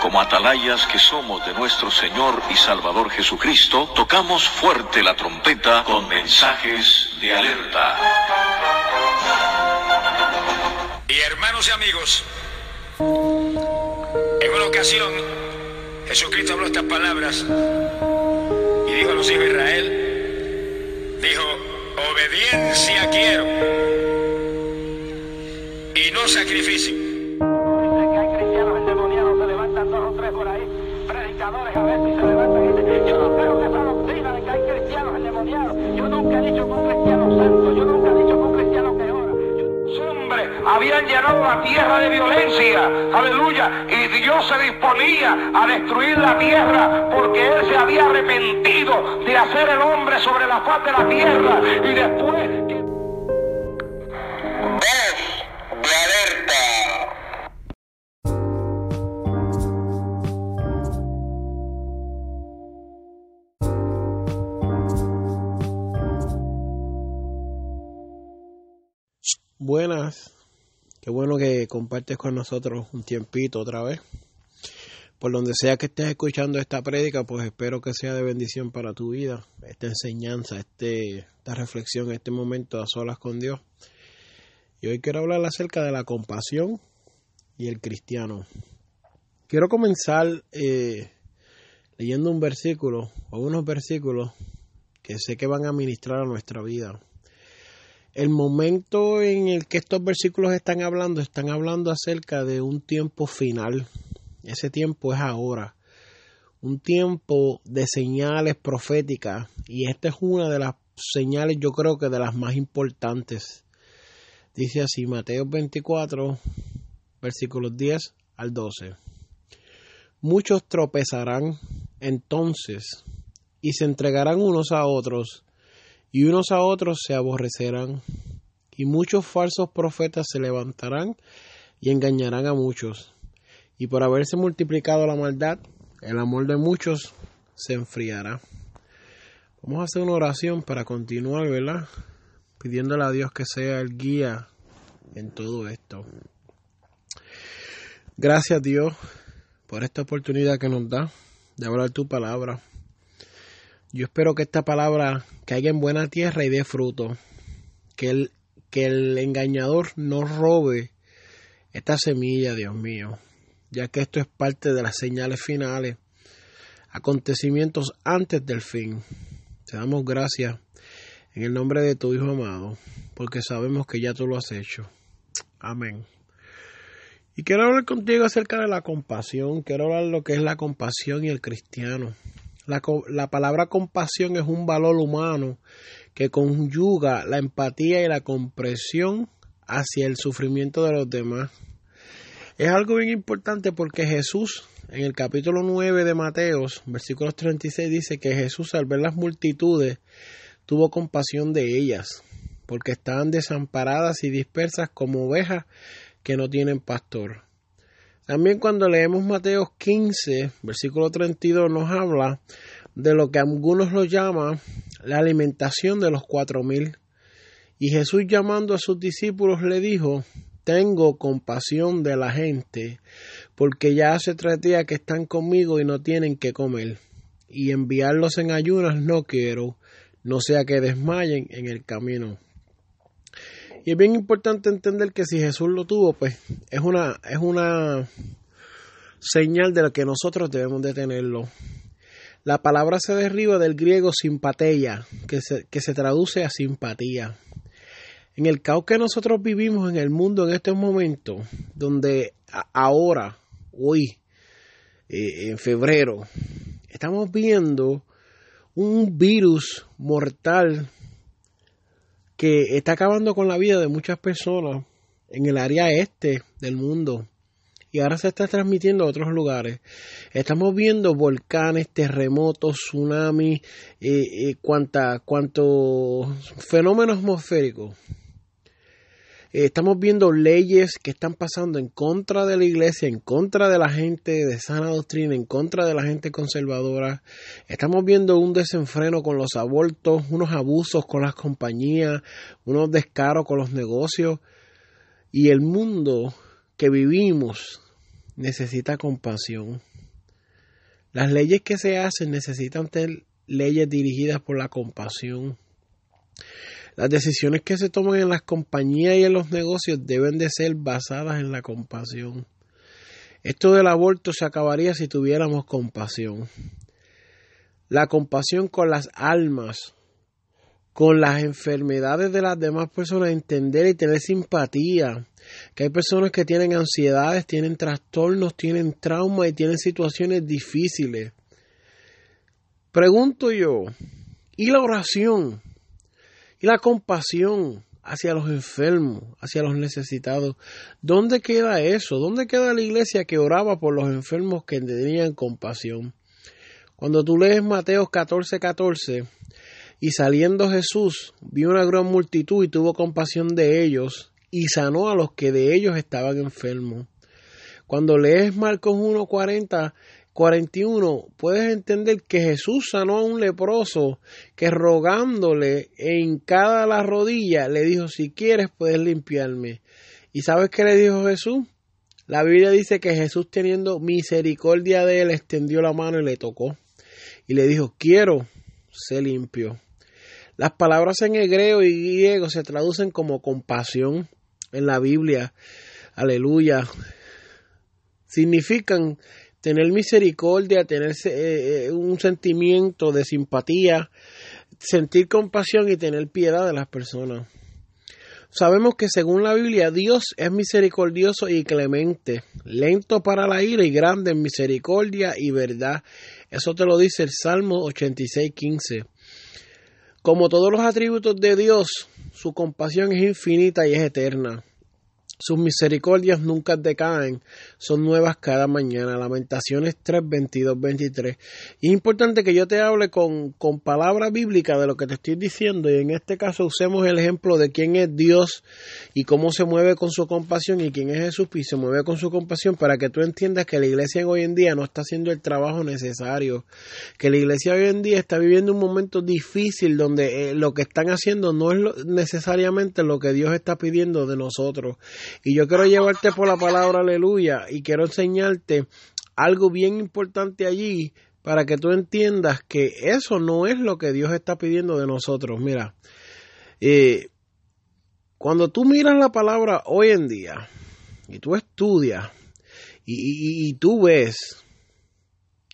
como atalayas que somos de nuestro Señor y Salvador Jesucristo, tocamos fuerte la trompeta con mensajes de alerta. Y hermanos y amigos, en una ocasión Jesucristo habló estas palabras y dijo a los hijos de Israel, dijo, obediencia quiero y no sacrificio. La tierra de violencia, aleluya, y Dios se disponía a destruir la tierra porque Él se había arrepentido de hacer el hombre sobre la faz de la tierra y después... Buenas, qué bueno que compartes con nosotros un tiempito otra vez. Por donde sea que estés escuchando esta prédica, pues espero que sea de bendición para tu vida, esta enseñanza, este, esta reflexión, este momento a solas con Dios. Y hoy quiero hablar acerca de la compasión y el cristiano. Quiero comenzar eh, leyendo un versículo o unos versículos que sé que van a ministrar a nuestra vida el momento en el que estos versículos están hablando, están hablando acerca de un tiempo final. Ese tiempo es ahora. Un tiempo de señales proféticas. Y esta es una de las señales, yo creo que de las más importantes. Dice así, Mateo 24, versículos 10 al 12. Muchos tropezarán entonces y se entregarán unos a otros y unos a otros se aborrecerán, y muchos falsos profetas se levantarán y engañarán a muchos. Y por haberse multiplicado la maldad, el amor de muchos se enfriará. Vamos a hacer una oración para continuar, ¿verdad? Pidiéndole a Dios que sea el guía en todo esto. Gracias Dios por esta oportunidad que nos da de hablar tu palabra. Yo espero que esta palabra caiga en buena tierra y dé fruto. Que el, que el engañador no robe esta semilla, Dios mío. Ya que esto es parte de las señales finales. Acontecimientos antes del fin. Te damos gracias en el nombre de tu Hijo amado. Porque sabemos que ya tú lo has hecho. Amén. Y quiero hablar contigo acerca de la compasión. Quiero hablar lo que es la compasión y el cristiano. La, la palabra compasión es un valor humano que conjuga la empatía y la comprensión hacia el sufrimiento de los demás. Es algo bien importante porque Jesús, en el capítulo 9 de Mateos, versículos 36, dice que Jesús al ver las multitudes tuvo compasión de ellas, porque estaban desamparadas y dispersas como ovejas que no tienen pastor. También cuando leemos Mateo 15, versículo 32, nos habla de lo que algunos lo llaman la alimentación de los cuatro mil. Y Jesús llamando a sus discípulos le dijo, tengo compasión de la gente, porque ya hace tres días que están conmigo y no tienen que comer. Y enviarlos en ayunas no quiero, no sea que desmayen en el camino. Y es bien importante entender que si Jesús lo tuvo, pues es una, es una señal de lo que nosotros debemos de tenerlo. La palabra se derriba del griego simpatia, que se, que se traduce a simpatía. En el caos que nosotros vivimos en el mundo en estos momentos, donde ahora, hoy, eh, en febrero, estamos viendo un virus mortal que está acabando con la vida de muchas personas en el área este del mundo y ahora se está transmitiendo a otros lugares. Estamos viendo volcanes, terremotos, tsunamis, eh, eh, cuanta, cuanto fenómenos atmosféricos. Eh, estamos viendo leyes que están pasando en contra de la iglesia, en contra de la gente de sana doctrina, en contra de la gente conservadora. Estamos viendo un desenfreno con los abortos, unos abusos con las compañías, unos descaros con los negocios. Y el mundo que vivimos necesita compasión. Las leyes que se hacen necesitan ser leyes dirigidas por la compasión. Las decisiones que se toman en las compañías y en los negocios deben de ser basadas en la compasión. Esto del aborto se acabaría si tuviéramos compasión. La compasión con las almas, con las enfermedades de las demás personas, entender y tener simpatía. Que hay personas que tienen ansiedades, tienen trastornos, tienen traumas y tienen situaciones difíciles. Pregunto yo, ¿y la oración? ¿Y la compasión hacia los enfermos, hacia los necesitados? ¿Dónde queda eso? ¿Dónde queda la iglesia que oraba por los enfermos que tenían compasión? Cuando tú lees Mateo 14, 14, y saliendo Jesús vio una gran multitud y tuvo compasión de ellos y sanó a los que de ellos estaban enfermos. Cuando lees Marcos 1, 40, 41, puedes entender que Jesús sanó a un leproso que rogándole en cada la rodilla le dijo, si quieres puedes limpiarme. ¿Y sabes qué le dijo Jesús? La Biblia dice que Jesús teniendo misericordia de él extendió la mano y le tocó. Y le dijo, quiero, se limpio. Las palabras en hebreo y griego se traducen como compasión en la Biblia. Aleluya. Significan tener misericordia, tener eh, eh, un sentimiento de simpatía, sentir compasión y tener piedad de las personas. Sabemos que según la Biblia Dios es misericordioso y clemente, lento para la ira y grande en misericordia y verdad. Eso te lo dice el Salmo 86.15. Como todos los atributos de Dios, su compasión es infinita y es eterna. Sus misericordias nunca decaen, son nuevas cada mañana. Lamentaciones 3, 22, 23. Y es importante que yo te hable con, con palabra bíblica de lo que te estoy diciendo y en este caso usemos el ejemplo de quién es Dios y cómo se mueve con su compasión y quién es Jesús y se mueve con su compasión para que tú entiendas que la iglesia hoy en día no está haciendo el trabajo necesario, que la iglesia hoy en día está viviendo un momento difícil donde eh, lo que están haciendo no es necesariamente lo que Dios está pidiendo de nosotros. Y yo quiero llevarte por la palabra aleluya y quiero enseñarte algo bien importante allí para que tú entiendas que eso no es lo que Dios está pidiendo de nosotros. Mira, eh, cuando tú miras la palabra hoy en día y tú estudias y, y tú ves,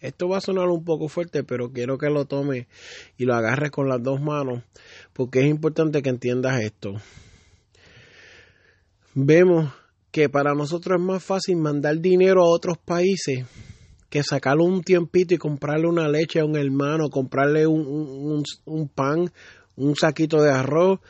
esto va a sonar un poco fuerte, pero quiero que lo tomes y lo agarres con las dos manos, porque es importante que entiendas esto vemos que para nosotros es más fácil mandar dinero a otros países que sacarle un tiempito y comprarle una leche a un hermano, comprarle un, un, pan, un saquito de arroz,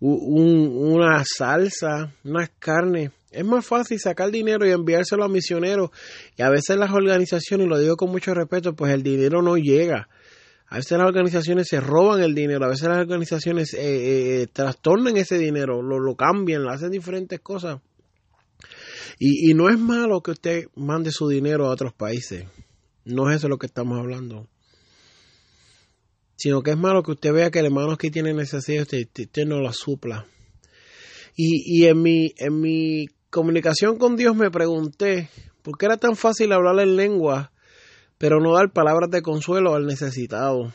una salsa, unas carnes. Es más fácil sacar dinero y enviárselo a misioneros. Y a veces las organizaciones, y lo digo con mucho respeto, pues el dinero no llega. A veces las organizaciones se roban el dinero, a veces las organizaciones eh, eh, eh, trastornan ese dinero, lo, lo cambian, lo hacen diferentes cosas. Y, y no es malo que usted mande su dinero a otros países, no es eso lo que estamos hablando. Sino que es malo que usted vea que el hermano que tiene necesidad, usted, usted no la supla. Y, y en, mi, en mi comunicación con Dios me pregunté, ¿por qué era tan fácil hablar en lengua pero no dar palabras de consuelo al necesitado.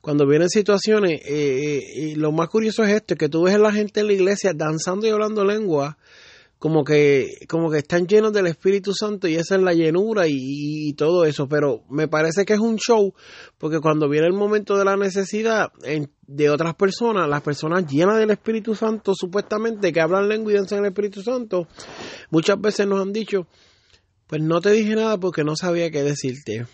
Cuando vienen situaciones, eh, eh, y lo más curioso es esto, que tú ves a la gente en la iglesia danzando y hablando lengua, como que, como que están llenos del Espíritu Santo y esa es la llenura y, todo eso, pero me parece que es un show, porque cuando viene el momento de la necesidad de otras personas, las personas llenas del Espíritu Santo, supuestamente que hablan lengua y danzan el Espíritu Santo, muchas veces nos han dicho, pues no te dije nada porque no sabía qué decirte.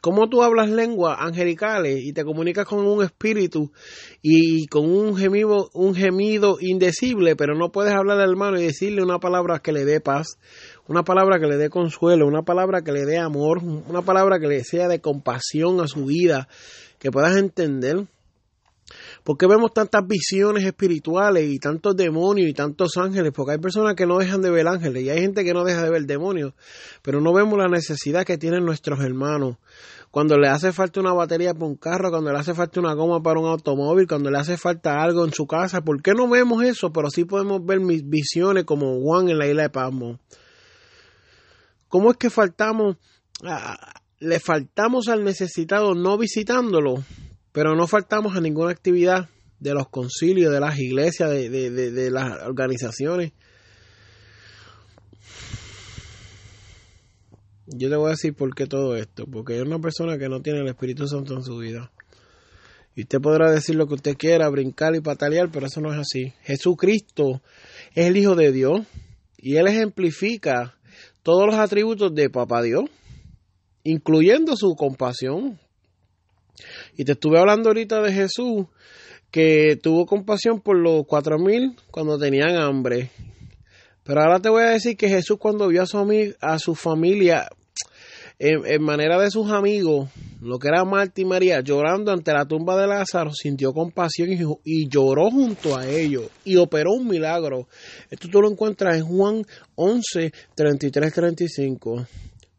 ¿Cómo tú hablas lengua angelicales y te comunicas con un espíritu y con un gemido, un gemido indecible, pero no puedes hablar al hermano y decirle una palabra que le dé paz, una palabra que le dé consuelo, una palabra que le dé amor, una palabra que le sea de compasión a su vida, que puedas entender? ¿Por qué vemos tantas visiones espirituales y tantos demonios y tantos ángeles? Porque hay personas que no dejan de ver ángeles y hay gente que no deja de ver demonios, pero no vemos la necesidad que tienen nuestros hermanos. Cuando le hace falta una batería para un carro, cuando le hace falta una goma para un automóvil, cuando le hace falta algo en su casa, ¿por qué no vemos eso? Pero sí podemos ver mis visiones como Juan en la isla de Pasmo ¿Cómo es que faltamos, le faltamos al necesitado no visitándolo, pero no faltamos a ninguna actividad de los concilios, de las iglesias, de, de- de- las organizaciones? Yo te voy a decir por qué todo esto, porque es una persona que no tiene el Espíritu Santo en su vida. Y usted podrá decir lo que usted quiera, brincar y patalear, pero eso no es así. Jesucristo es el Hijo de Dios y Él ejemplifica todos los atributos de Papá Dios, incluyendo su compasión. Y te estuve hablando ahorita de Jesús, que tuvo compasión por los cuatro mil cuando tenían hambre. Pero ahora te voy a decir que Jesús cuando vio a su, a su familia en, en manera de sus amigos, lo que era Marta y María, llorando ante la tumba de Lázaro, sintió compasión y, y lloró junto a ellos y operó un milagro. Esto tú lo encuentras en Juan 11, 33, 35.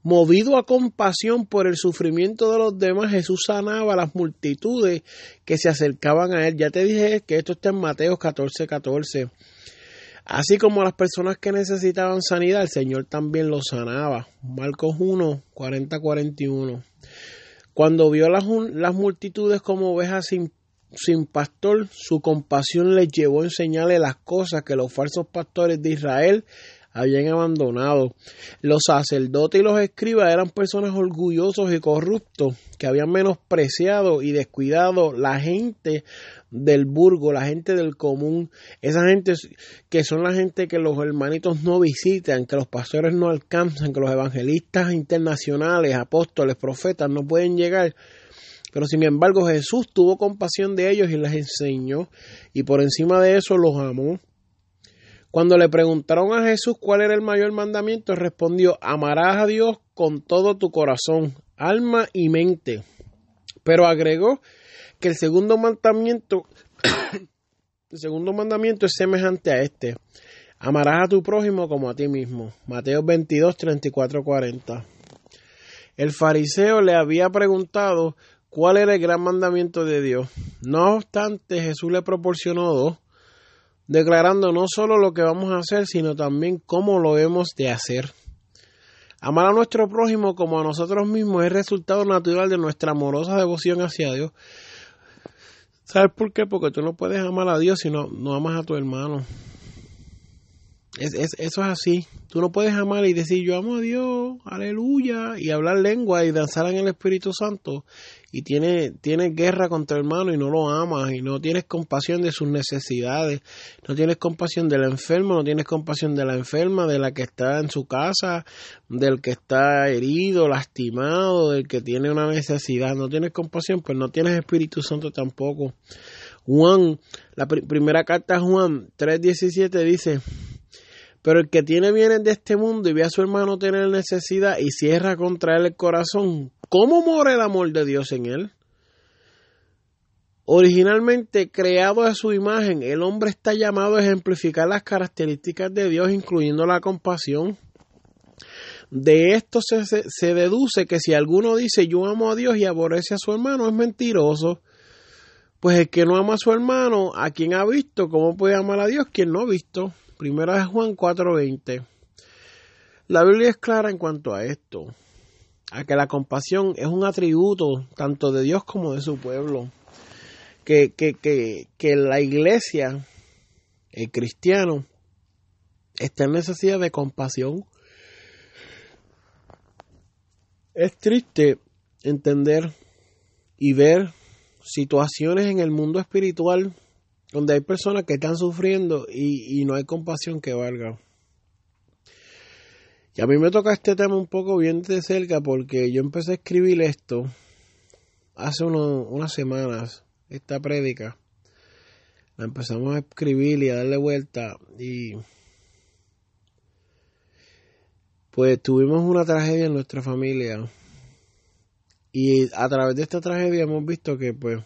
Movido a compasión por el sufrimiento de los demás, Jesús sanaba a las multitudes que se acercaban a él. Ya te dije que esto está en Mateo 14, 14. Así como las personas que necesitaban sanidad, el Señor también los sanaba. Marcos 1, 40, 41. Cuando vio las, las multitudes como ovejas sin, sin pastor, su compasión les llevó a enseñarle las cosas que los falsos pastores de Israel habían abandonado. Los sacerdotes y los escribas eran personas orgullosos y corruptos que habían menospreciado y descuidado la gente del burgo, la gente del común, esa gente que son la gente que los hermanitos no visitan, que los pastores no alcanzan, que los evangelistas internacionales, apóstoles, profetas no pueden llegar. Pero sin embargo Jesús tuvo compasión de ellos y les enseñó y por encima de eso los amó. Cuando le preguntaron a Jesús cuál era el mayor mandamiento, respondió, amarás a Dios con todo tu corazón, alma y mente. Pero agregó que el segundo mandamiento, el segundo mandamiento es semejante a este. Amarás a tu prójimo como a ti mismo. Mateo 22, 34, 40. El fariseo le había preguntado cuál era el gran mandamiento de Dios. No obstante, Jesús le proporcionó dos declarando no solo lo que vamos a hacer, sino también cómo lo hemos de hacer. Amar a nuestro prójimo como a nosotros mismos es resultado natural de nuestra amorosa devoción hacia Dios. ¿Sabes por qué? Porque tú no puedes amar a Dios si no, no amas a tu hermano. Es, es, eso es así. Tú no puedes amar y decir yo amo a Dios, aleluya, y hablar lengua y danzar en el Espíritu Santo. Y tienes tiene guerra contra el hermano y no lo amas y no tienes compasión de sus necesidades. No tienes compasión del enfermo, no tienes compasión de la enferma, de la que está en su casa, del que está herido, lastimado, del que tiene una necesidad. No tienes compasión, pues no tienes Espíritu Santo tampoco. Juan, la pr primera carta a Juan 3.17 dice, pero el que tiene bienes de este mundo y ve a su hermano tener necesidad y cierra contra él el corazón, ¿cómo mora el amor de Dios en él? Originalmente creado a su imagen, el hombre está llamado a ejemplificar las características de Dios, incluyendo la compasión. De esto se, se, deduce que si alguno dice yo amo a Dios y aborrece a su hermano, es mentiroso. Pues el que no ama a su hermano, a quien ha visto, ¿cómo puede amar a Dios quien no ha visto? Primera de Juan 4:20. La Biblia es clara en cuanto a esto, a que la compasión es un atributo tanto de Dios como de su pueblo. Que, que, que, que la iglesia, el cristiano, está en necesidad de compasión. Es triste entender y ver situaciones en el mundo espiritual donde hay personas que están sufriendo y, y, no hay compasión que valga. Y a mí me toca este tema un poco bien de cerca porque yo empecé a escribir esto hace unas semanas, esta prédica. La empezamos a escribir y a darle vuelta y pues tuvimos una tragedia en nuestra familia y a través de esta tragedia hemos visto que pues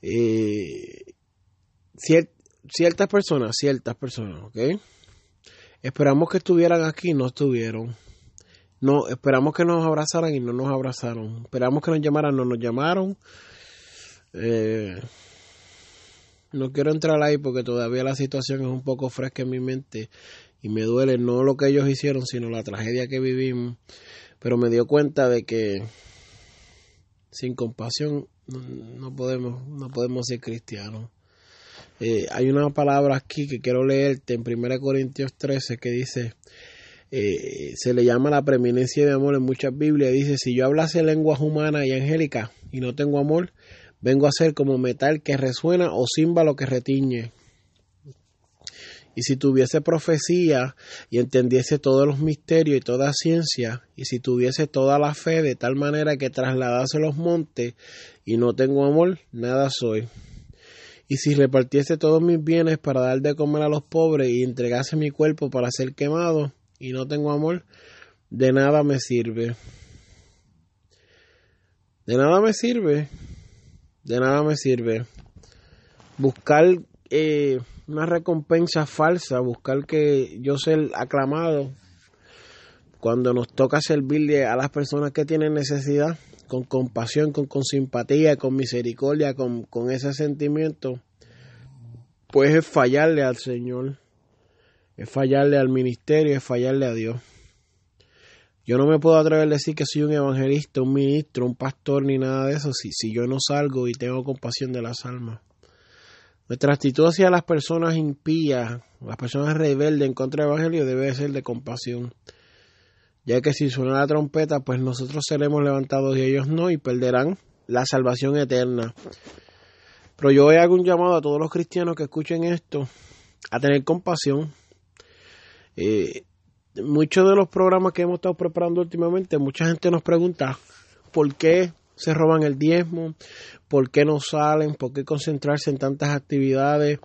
eh, cier ciertas personas, ciertas personas, ¿ok? Esperamos que estuvieran aquí, no estuvieron. No, esperamos que nos abrazaran y no nos abrazaron. Esperamos que nos llamaran, no nos llamaron. Eh, no quiero entrar ahí porque todavía la situación es un poco fresca en mi mente y me duele no lo que ellos hicieron, sino la tragedia que vivimos. Pero me dio cuenta de que sin compasión no, podemos, no podemos ser cristianos. Eh, hay una palabra aquí que quiero leerte en 1 Corintios 13 que dice, eh, se le llama la preeminencia de amor en muchas Biblias. Dice, si yo hablase lenguas humanas y angélicas y no tengo amor, vengo a ser como metal que resuena o címbalo que retiñe. Y si tuviese profecía y entendiese todos los misterios y toda ciencia, y si tuviese toda la fe de tal manera que trasladase los montes y no tengo amor, nada soy. Y si repartiese todos mis bienes para dar de comer a los pobres y entregase mi cuerpo para ser quemado y no tengo amor, de nada me sirve. De nada me sirve. De nada me sirve. Buscar eh, una recompensa falsa, buscar que yo sea aclamado cuando nos toca servirle a las personas que tienen necesidad con compasión, con, con simpatía, con misericordia, con, con ese sentimiento, pues es fallarle al Señor, es fallarle al ministerio, es fallarle a Dios. Yo no me puedo atrever a decir que soy un evangelista, un ministro, un pastor, ni nada de eso, si, si yo no salgo y tengo compasión de las almas. Nuestra actitud hacia las personas impías, las personas rebeldes en contra del Evangelio debe ser de compasión ya que si suena la trompeta, pues nosotros seremos levantados y ellos no, y perderán la salvación eterna. Pero yo hoy hago un llamado a todos los cristianos que escuchen esto, a tener compasión. Eh, muchos de los programas que hemos estado preparando últimamente, mucha gente nos pregunta por qué se roban el diezmo, por qué no salen, por qué concentrarse en tantas actividades,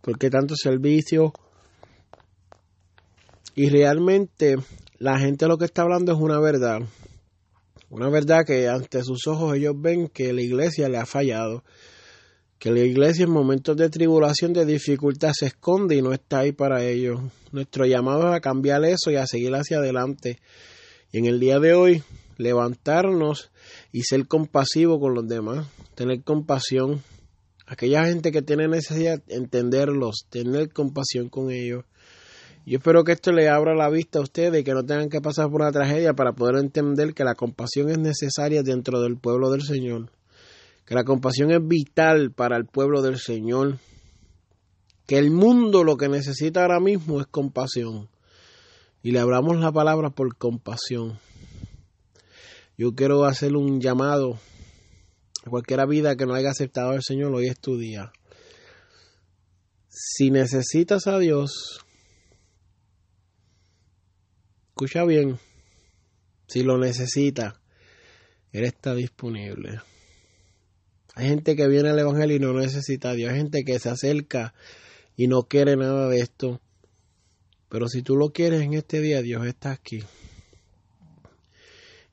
por qué tanto servicio. Y realmente la gente lo que está hablando es una verdad. Una verdad que ante sus ojos ellos ven que la iglesia le ha fallado. Que la iglesia en momentos de tribulación, de dificultad, se esconde y no está ahí para ellos. Nuestro llamado es a cambiar eso y a seguir hacia adelante. Y en el día de hoy, levantarnos y ser compasivo con los demás. Tener compasión. Aquella gente que tiene necesidad, entenderlos, tener compasión con ellos. Yo espero que esto le abra la vista a ustedes y que no tengan que pasar por una tragedia para poder entender que la compasión es necesaria dentro del pueblo del Señor. Que la compasión es vital para el pueblo del Señor. Que el mundo lo que necesita ahora mismo es compasión. Y le hablamos la palabra por compasión. Yo quiero hacer un llamado a cualquiera vida que no haya aceptado al Señor, hoy es tu día. Si necesitas a Dios, escucha bien, si lo necesita, Él está disponible. Hay gente que viene al Evangelio y no necesita a Dios. Hay gente que se acerca y no quiere nada de esto. Pero si tú lo quieres en este día, Dios está aquí.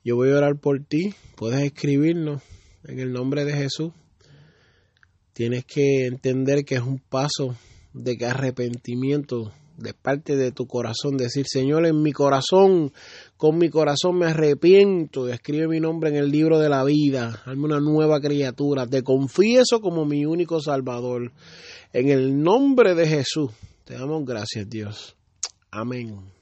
Yo voy a orar por ti. Puedes escribirnos en el nombre de Jesús. Tienes que entender que es un paso de arrepentimiento de parte de tu corazón, decir, Señor, en mi corazón, con mi corazón me arrepiento, escribe mi nombre en el libro de la vida, hazme una nueva criatura, te confieso como mi único Salvador. En el nombre de Jesús, te damos gracias, Dios. Amén.